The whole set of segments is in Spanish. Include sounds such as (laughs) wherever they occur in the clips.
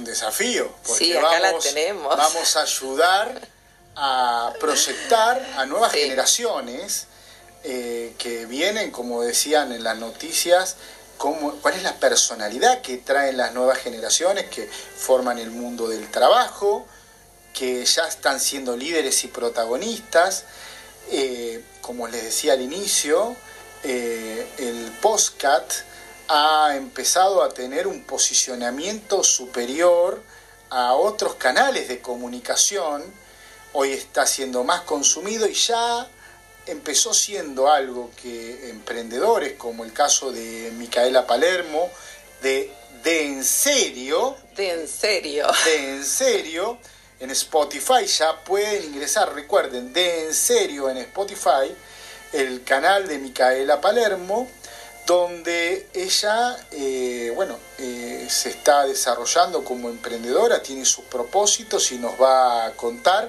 un desafío, porque Sí, acá la vamos, tenemos. vamos a ayudar a proyectar a nuevas Sí. generaciones eh, que vienen, como decían en las noticias, cómo, cuál es la personalidad que traen las nuevas generaciones que forman el mundo del trabajo, que ya están siendo líderes y protagonistas. Eh, como les decía al inicio, eh, el postcat ha empezado a tener un posicionamiento superior a otros canales de comunicación. Hoy está siendo más consumido y ya empezó siendo algo que emprendedores, como el caso de Micaela Palermo, de, de En Serio, De en serio. de En Serio, en Spotify ya pueden ingresar, recuerden, de En Serio en Spotify, el canal de Micaela Palermo, donde ella, eh, bueno, eh, se está desarrollando como emprendedora, tiene sus propósitos y nos va a contar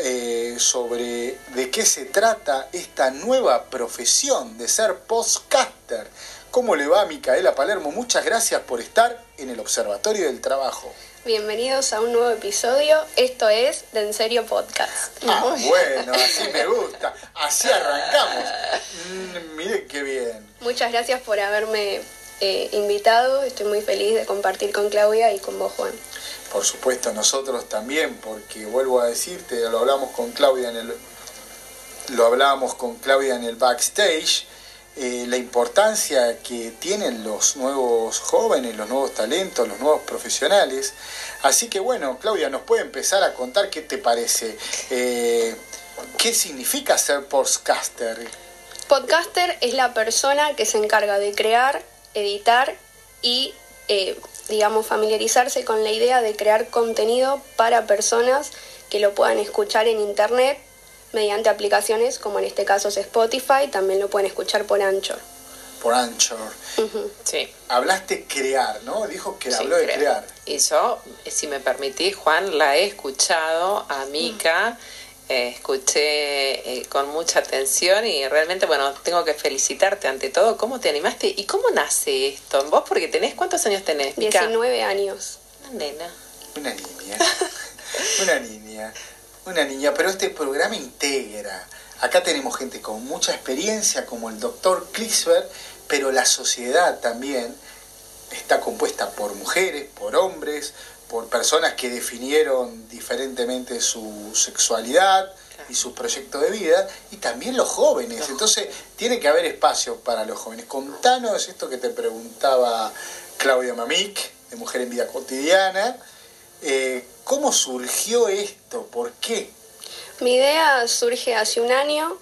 eh, sobre de qué se trata esta nueva profesión de ser postcaster. ¿Cómo le va a Micaela Palermo? Muchas gracias por estar en el Observatorio del Trabajo. Bienvenidos a un nuevo episodio. Esto es De En Serio Podcast. Ah, bueno, así me gusta. Así arrancamos. Mm, miren qué bien. Muchas gracias por haberme eh, invitado. Estoy muy feliz de compartir con Claudia y con vos, Juan. Por supuesto, nosotros también, porque vuelvo a decirte, lo hablamos con Claudia en el lo hablábamos con Claudia en el backstage, eh, la importancia que tienen los nuevos jóvenes, los nuevos talentos, los nuevos profesionales. Así que bueno, Claudia, nos puede empezar a contar qué te parece, Eh, qué significa ser podcaster. Podcaster es la persona que se encarga de crear, editar y, eh, digamos, familiarizarse con la idea de crear contenido para personas que lo puedan escuchar en Internet mediante aplicaciones como en este caso es Spotify, también lo pueden escuchar por Anchor. por Anchor. Sí. Hablaste crear, ¿no? Dijo que sí, habló de creo. crear. Y yo, eh, si me permitís, Juan, la he escuchado a Mica, eh, escuché eh, con mucha atención y realmente, bueno, tengo que felicitarte ante todo. ¿Cómo te animaste y cómo nace esto? ¿Vos porque tenés, cuántos años tenés, Mica? 19 años. Una nena. Una niña, (laughs) una niña, una niña, pero este programa integra. Acá tenemos gente con mucha experiencia como el doctor Klisber, pero la sociedad también está compuesta por mujeres, por hombres, por personas que definieron diferentemente su sexualidad y su proyecto de vida, y también los jóvenes. Los Entonces, tiene que haber espacio para los jóvenes. Contanos esto que te preguntaba Claudia Mamic, de Mujer en Vida Cotidiana. Eh, ¿Cómo surgió esto? ¿Por qué? Mi idea surge hace un año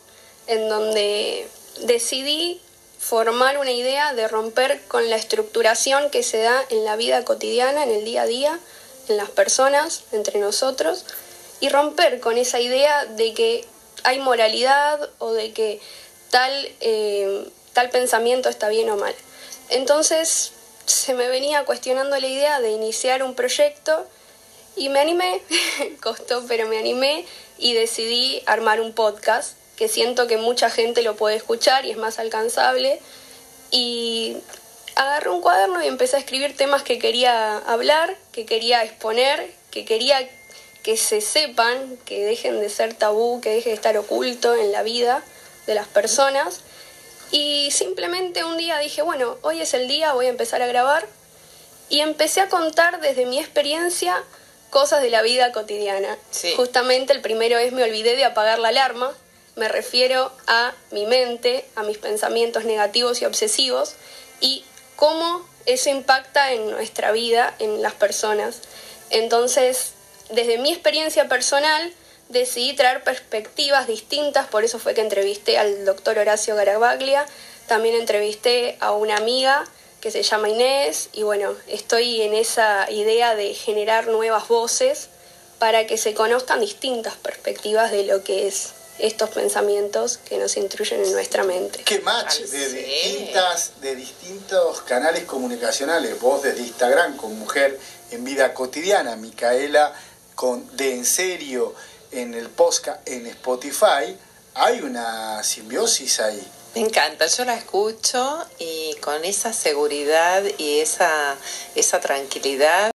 en donde decidí formar una idea de romper con la estructuración que se da en la vida cotidiana, en el día a día, en las personas, entre nosotros, y romper con esa idea de que hay moralidad o de que tal, eh, tal pensamiento está bien o mal. Entonces se me venía cuestionando la idea de iniciar un proyecto y me animé, (laughs) costó, pero me animé y decidí armar un podcast que siento que mucha gente lo puede escuchar y es más alcanzable. Y agarré un cuaderno y empecé a escribir temas que quería hablar, que quería exponer, que quería que se sepan, que dejen de ser tabú, que deje de estar oculto en la vida de las personas. Y simplemente un día dije, bueno, hoy es el día, voy a empezar a grabar. Y empecé a contar desde mi experiencia cosas de la vida cotidiana. Sí. Justamente el primero es me olvidé de apagar la alarma. Me refiero a mi mente, a mis pensamientos negativos y obsesivos y cómo eso impacta en nuestra vida, en las personas. Entonces, desde mi experiencia personal, decidí traer perspectivas distintas, por eso fue que entrevisté al doctor Horacio Garabaglia, también entrevisté a una amiga que se llama Inés y bueno, estoy en esa idea de generar nuevas voces para que se conozcan distintas perspectivas de lo que es estos pensamientos que nos intruyen en nuestra mente. ¿Qué match Ay, de, sí. distintas, de distintos canales comunicacionales? Vos desde Instagram con Mujer en Vida Cotidiana, Micaela con De En Serio en el podcast en Spotify. Hay una simbiosis ahí. Me encanta, yo la escucho y con esa seguridad y esa, esa tranquilidad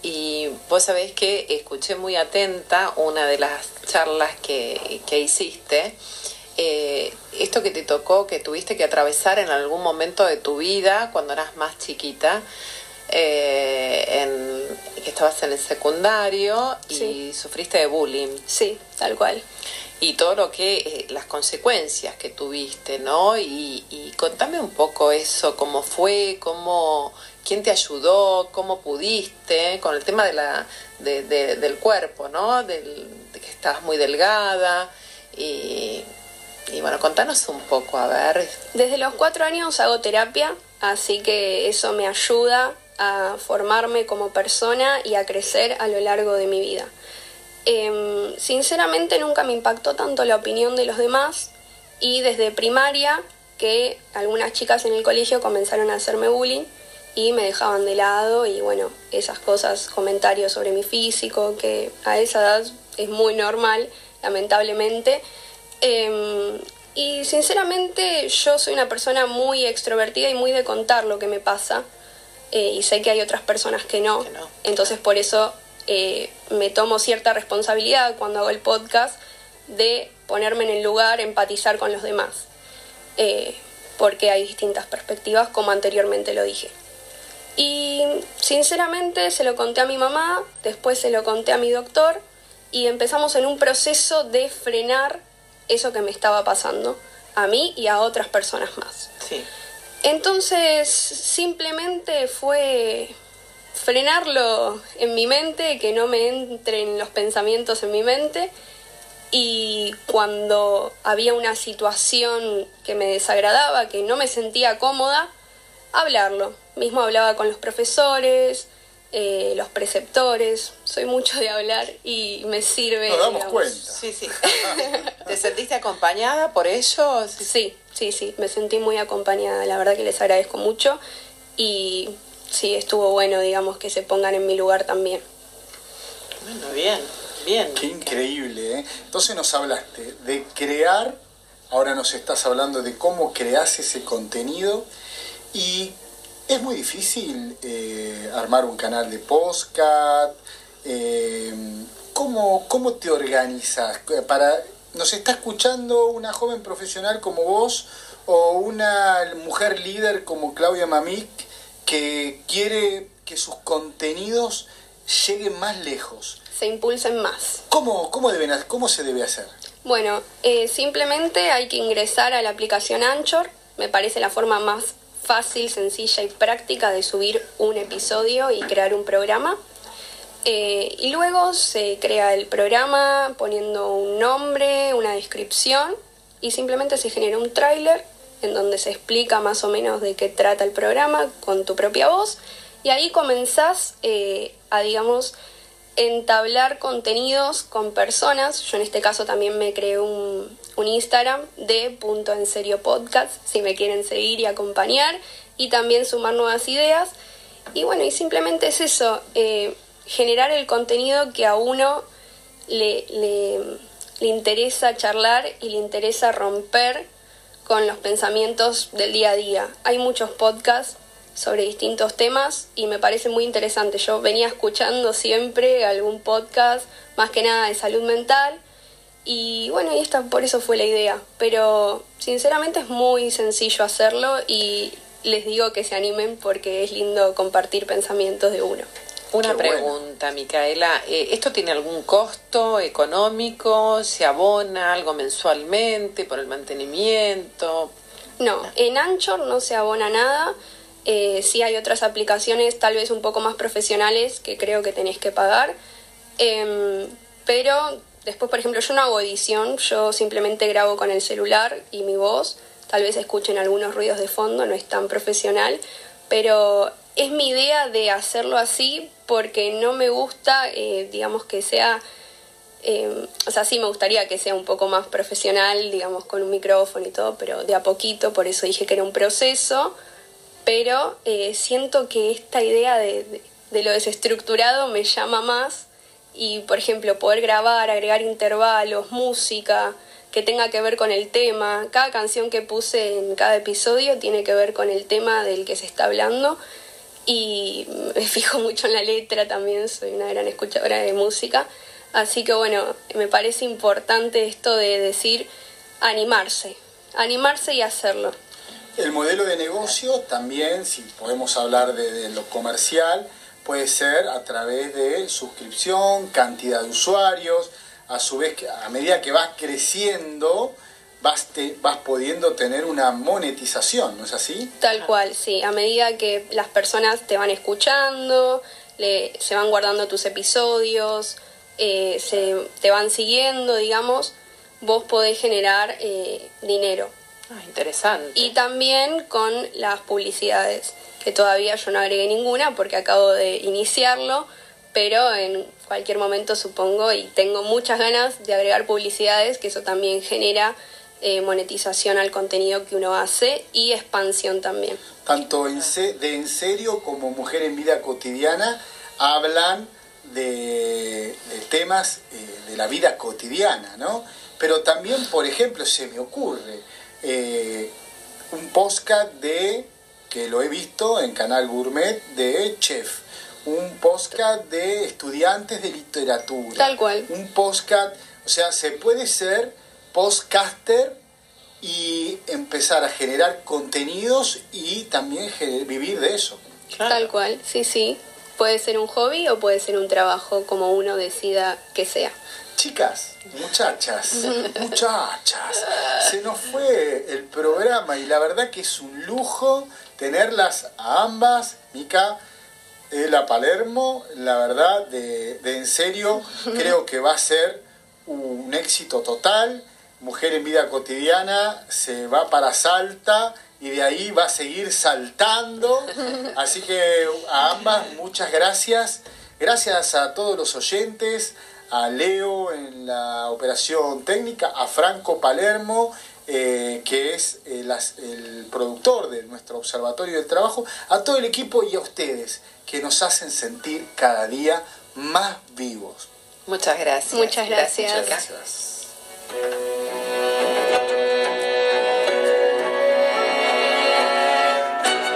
y vos sabés que escuché muy atenta una de las charlas que, que hiciste. Eh, esto que te tocó, que tuviste que atravesar en algún momento de tu vida cuando eras más chiquita, eh, en, que estabas en el secundario y sufriste de bullying. Sí, tal cual. Y todo lo que, eh, las consecuencias que tuviste, ¿no? Y, y contame un poco eso, cómo fue, cómo quién te ayudó, cómo pudiste, con el tema de la, de, del cuerpo, ¿no? Del, de que estabas muy delgada. Y, y bueno, contanos un poco, a ver. Desde los cuatro años hago terapia, así que eso me ayuda a formarme como persona y a crecer a lo largo de mi vida. Em, sinceramente nunca me impactó tanto la opinión de los demás y desde primaria que algunas chicas en el colegio comenzaron a hacerme bullying y me dejaban de lado y bueno, esas cosas, comentarios sobre mi físico, que a esa edad es muy normal, lamentablemente. Em, y sinceramente yo soy una persona muy extrovertida y muy de contar lo que me pasa. Eh, y sé que hay otras personas que no. Entonces por eso eh, me tomo cierta responsabilidad cuando hago el podcast de ponerme en el lugar, empatizar con los demás. Eh, porque hay distintas perspectivas, como anteriormente lo dije. Y sinceramente se lo conté a mi mamá, después se lo conté a mi doctor y empezamos en un proceso de frenar eso que me estaba pasando a mí y a otras personas más. Sí. Entonces simplemente fue frenarlo en mi mente, que no me entren los pensamientos en mi mente y cuando había una situación que me desagradaba, que no me sentía cómoda, hablarlo. Mismo hablaba con los profesores, eh, los preceptores, soy mucho de hablar y me sirve. Nos damos cuenta. Sí, sí. (laughs) ¿Te sentiste acompañada por ellos? Sí, sí, sí, me sentí muy acompañada, la verdad que les agradezco mucho y sí, estuvo bueno, digamos, que se pongan en mi lugar también. Bueno, bien, bien. Qué increíble, ¿eh? Entonces nos hablaste de crear, ahora nos estás hablando de cómo creas ese contenido y es muy difícil eh, armar un canal de podcast. Eh, ¿cómo, ¿Cómo te organizas? Para, ¿Nos está escuchando una joven profesional como vos o una mujer líder como Claudia Mamic que quiere que sus contenidos lleguen más lejos? Se impulsen más. ¿Cómo, cómo, deben, cómo se debe hacer? Bueno, eh, simplemente hay que ingresar a la aplicación Anchor. Me parece la forma más fácil, sencilla y práctica de subir un episodio y crear un programa. Eh, y luego se crea el programa poniendo un nombre, una descripción y simplemente se genera un tráiler en donde se explica más o menos de qué trata el programa con tu propia voz y ahí comenzás eh, a, digamos, entablar contenidos con personas. Yo en este caso también me creé un, un Instagram de punto en serio podcast, si me quieren seguir y acompañar y también sumar nuevas ideas. Y bueno, y simplemente es eso, eh, generar el contenido que a uno le, le, le interesa charlar y le interesa romper con los pensamientos del día a día. Hay muchos podcasts sobre distintos temas y me parece muy interesante. Yo venía escuchando siempre algún podcast, más que nada de salud mental, y bueno, y esta por eso fue la idea. Pero sinceramente es muy sencillo hacerlo y les digo que se animen porque es lindo compartir pensamientos de uno. Una pregunta, Micaela. Eh, ¿Esto tiene algún costo económico? ¿Se abona algo mensualmente por el mantenimiento? No, en Anchor no se abona nada. Eh, sí hay otras aplicaciones tal vez un poco más profesionales que creo que tenés que pagar. Em, pero después, por ejemplo, yo no hago edición, yo simplemente grabo con el celular y mi voz. Tal vez escuchen algunos ruidos de fondo, no es tan profesional, pero es mi idea de hacerlo así porque no me gusta, eh, digamos, que sea, eh, o sea, sí me gustaría que sea un poco más profesional, digamos, con un micrófono y todo, pero de a poquito, por eso dije que era un proceso, pero eh, siento que esta idea de, de, de lo desestructurado me llama más y, por ejemplo, poder grabar, agregar intervalos, música, que tenga que ver con el tema. Cada canción que puse en cada episodio tiene que ver con el tema del que se está hablando y me fijo mucho en la letra también, soy una gran escuchadora de música. Así que bueno, me parece importante esto de decir animarse, animarse y hacerlo. El modelo de negocio también, si podemos hablar de, lo comercial, puede ser a través de suscripción, cantidad de usuarios, a su vez, a medida que vas creciendo, vas, vas pudiendo tener una monetización, ¿no es así? Tal cual, sí. A medida que las personas te van escuchando, le, se van guardando tus episodios, eh, se, te van siguiendo, digamos, vos podés generar eh, dinero. Ah, interesante. Y también con las publicidades, que todavía yo no agregué ninguna porque acabo de iniciarlo, pero en cualquier momento supongo y tengo muchas ganas de agregar publicidades, que eso también genera eh, monetización al contenido que uno hace y expansión también. Tanto en de En Serio como Mujer en Vida Cotidiana hablan de, temas eh, de la vida cotidiana, ¿no? Pero también, por ejemplo, se me ocurre eh, un podcast de, que lo he visto en Canal Gourmet, de Chef. Un podcast de estudiantes de literatura. Tal cual. Un podcast, o sea, se puede ser postcaster y empezar a generar contenidos y también vivir de eso. Tal cual, sí, sí. Puede ser un hobby o puede ser un trabajo como uno decida que sea. Chicas, muchachas, (laughs) muchachas, se nos fue el programa y la verdad que es un lujo tenerlas a ambas, Mica, la Palermo, la verdad, de, de en serio, (laughs) creo que va a ser un éxito total Mujer en Vida Cotidiana se va para Salta y de ahí va a seguir saltando. (laughs) Así que a ambas muchas gracias. Gracias a todos los oyentes, a Leo en la operación técnica, a Franco Palermo, eh, que es el, el productor de nuestro Observatorio del Trabajo, a todo el equipo y a ustedes que nos hacen sentir cada día más vivos. Muchas gracias. Muchas gracias. Muchas gracias. Música